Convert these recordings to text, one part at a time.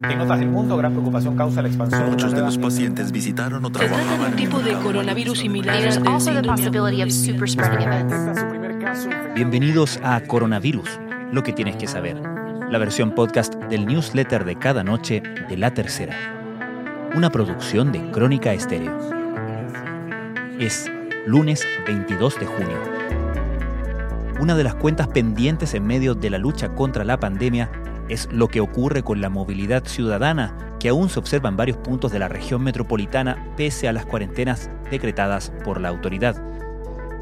En otras del mundo, gran preocupación causa la expansión. Muchos de los pacientes visitaron o Se trata de un tipo de coronavirus similar al caso. Bienvenidos a Coronavirus, lo que tienes que saber, la versión podcast del newsletter de cada noche de La Tercera, una producción de Crónica Estéreo. Es lunes 22 de junio. Una de las cuentas pendientes en medio de la lucha contra la pandemia es lo que ocurre con la movilidad ciudadana, que aún se observa en varios puntos de la región metropolitana pese a las cuarentenas decretadas por la autoridad.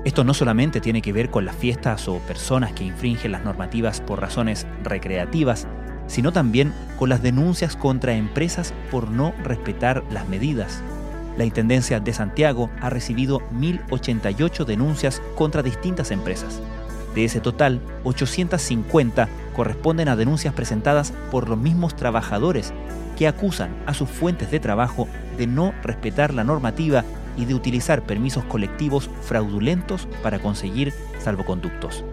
Esto no solamente tiene que ver con las fiestas o personas que infringen las normativas por razones recreativas, sino también con las denuncias contra empresas por no respetar las medidas. La Intendencia de Santiago ha recibido 1.088 denuncias contra distintas empresas. De ese total, 850 corresponden a denuncias presentadas por los mismos trabajadores que acusan a sus fuentes de trabajo de no respetar la normativa y de utilizar permisos colectivos fraudulentos para conseguir salvoconductos.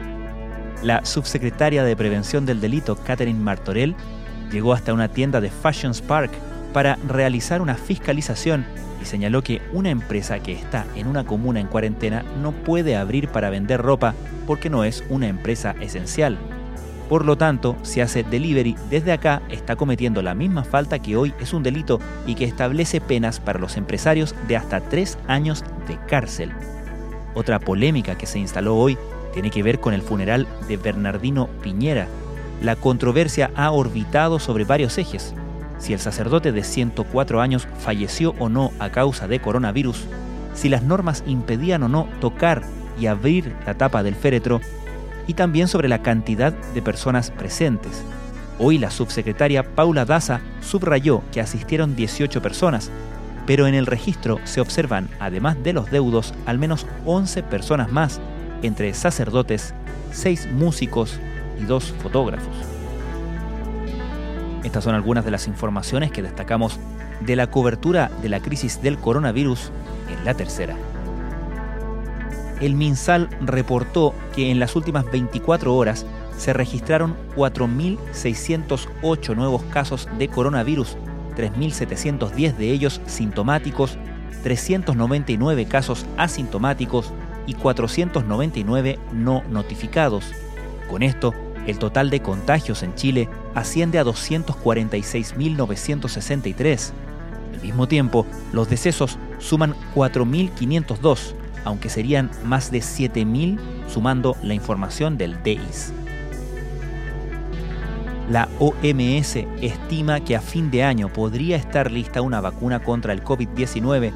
La subsecretaria de Prevención del Delito, Catherine Martorell, llegó hasta una tienda de Fashion Spark para realizar una fiscalización y señaló que una empresa que está en una comuna en cuarentena no puede abrir para vender ropa porque no es una empresa esencial. Por lo tanto, si hace delivery desde acá, está cometiendo la misma falta que hoy es un delito y que establece penas para los empresarios de hasta tres años de cárcel. Otra polémica que se instaló hoy tiene que ver con el funeral de Bernardino Piñera. La controversia ha orbitado sobre varios ejes. Si el sacerdote de 104 años falleció o no a causa de coronavirus, si las normas impedían o no tocar y abrir la tapa del féretro, y también sobre la cantidad de personas presentes. Hoy la subsecretaria Paula Daza subrayó que asistieron 18 personas, pero en el registro se observan, además de los deudos, al menos 11 personas más, entre sacerdotes, 6 músicos y 2 fotógrafos. Estas son algunas de las informaciones que destacamos de la cobertura de la crisis del coronavirus en la tercera. El MinSal reportó que en las últimas 24 horas se registraron 4.608 nuevos casos de coronavirus, 3.710 de ellos sintomáticos, 399 casos asintomáticos y 499 no notificados. Con esto, el total de contagios en Chile asciende a 246.963. Al mismo tiempo, los decesos suman 4.502, aunque serían más de 7.000 sumando la información del DIS. La OMS estima que a fin de año podría estar lista una vacuna contra el COVID-19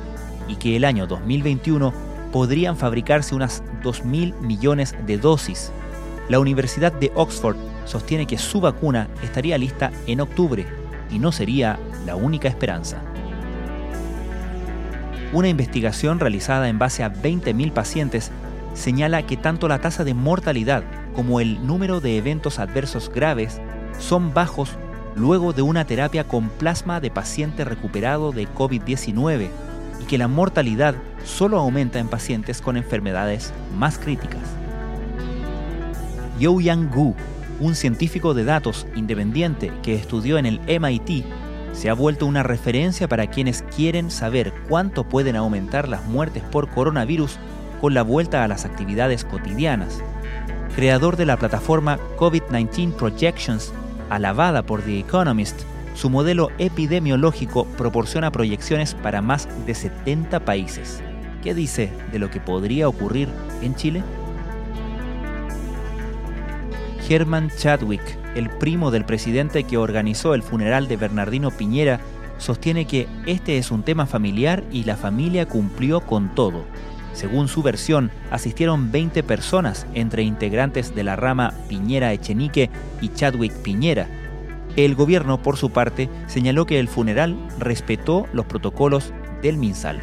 y que el año 2021 podrían fabricarse unas 2.000 millones de dosis. La Universidad de Oxford sostiene que su vacuna estaría lista en octubre y no sería la única esperanza. Una investigación realizada en base a 20.000 pacientes señala que tanto la tasa de mortalidad como el número de eventos adversos graves son bajos luego de una terapia con plasma de paciente recuperado de COVID-19 y que la mortalidad solo aumenta en pacientes con enfermedades más críticas. Yang Gu, un científico de datos independiente que estudió en el MIT, se ha vuelto una referencia para quienes quieren saber cuánto pueden aumentar las muertes por coronavirus con la vuelta a las actividades cotidianas. Creador de la plataforma COVID-19 Projections, alabada por The Economist, su modelo epidemiológico proporciona proyecciones para más de 70 países. ¿Qué dice de lo que podría ocurrir en Chile? Herman Chadwick, el primo del presidente que organizó el funeral de Bernardino Piñera, sostiene que este es un tema familiar y la familia cumplió con todo. Según su versión, asistieron 20 personas entre integrantes de la rama Piñera Echenique y Chadwick Piñera. El gobierno, por su parte, señaló que el funeral respetó los protocolos del MinSal.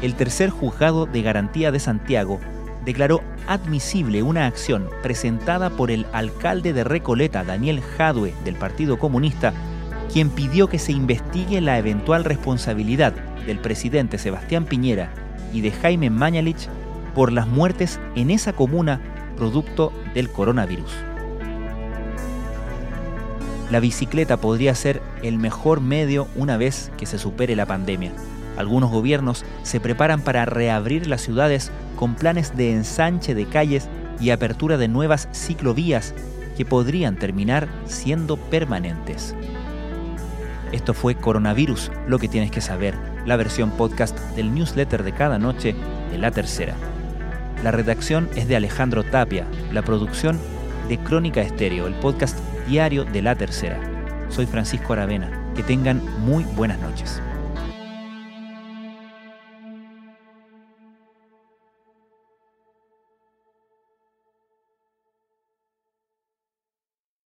El tercer juzgado de garantía de Santiago declaró admisible una acción presentada por el alcalde de Recoleta, Daniel Jadue, del Partido Comunista, quien pidió que se investigue la eventual responsabilidad del presidente Sebastián Piñera y de Jaime Mañalich por las muertes en esa comuna producto del coronavirus. La bicicleta podría ser el mejor medio una vez que se supere la pandemia. Algunos gobiernos se preparan para reabrir las ciudades con planes de ensanche de calles y apertura de nuevas ciclovías que podrían terminar siendo permanentes. Esto fue Coronavirus, lo que tienes que saber, la versión podcast del newsletter de cada noche de la tercera. La redacción es de Alejandro Tapia, la producción de Crónica Estéreo, el podcast diario de la tercera. Soy Francisco Aravena. Que tengan muy buenas noches.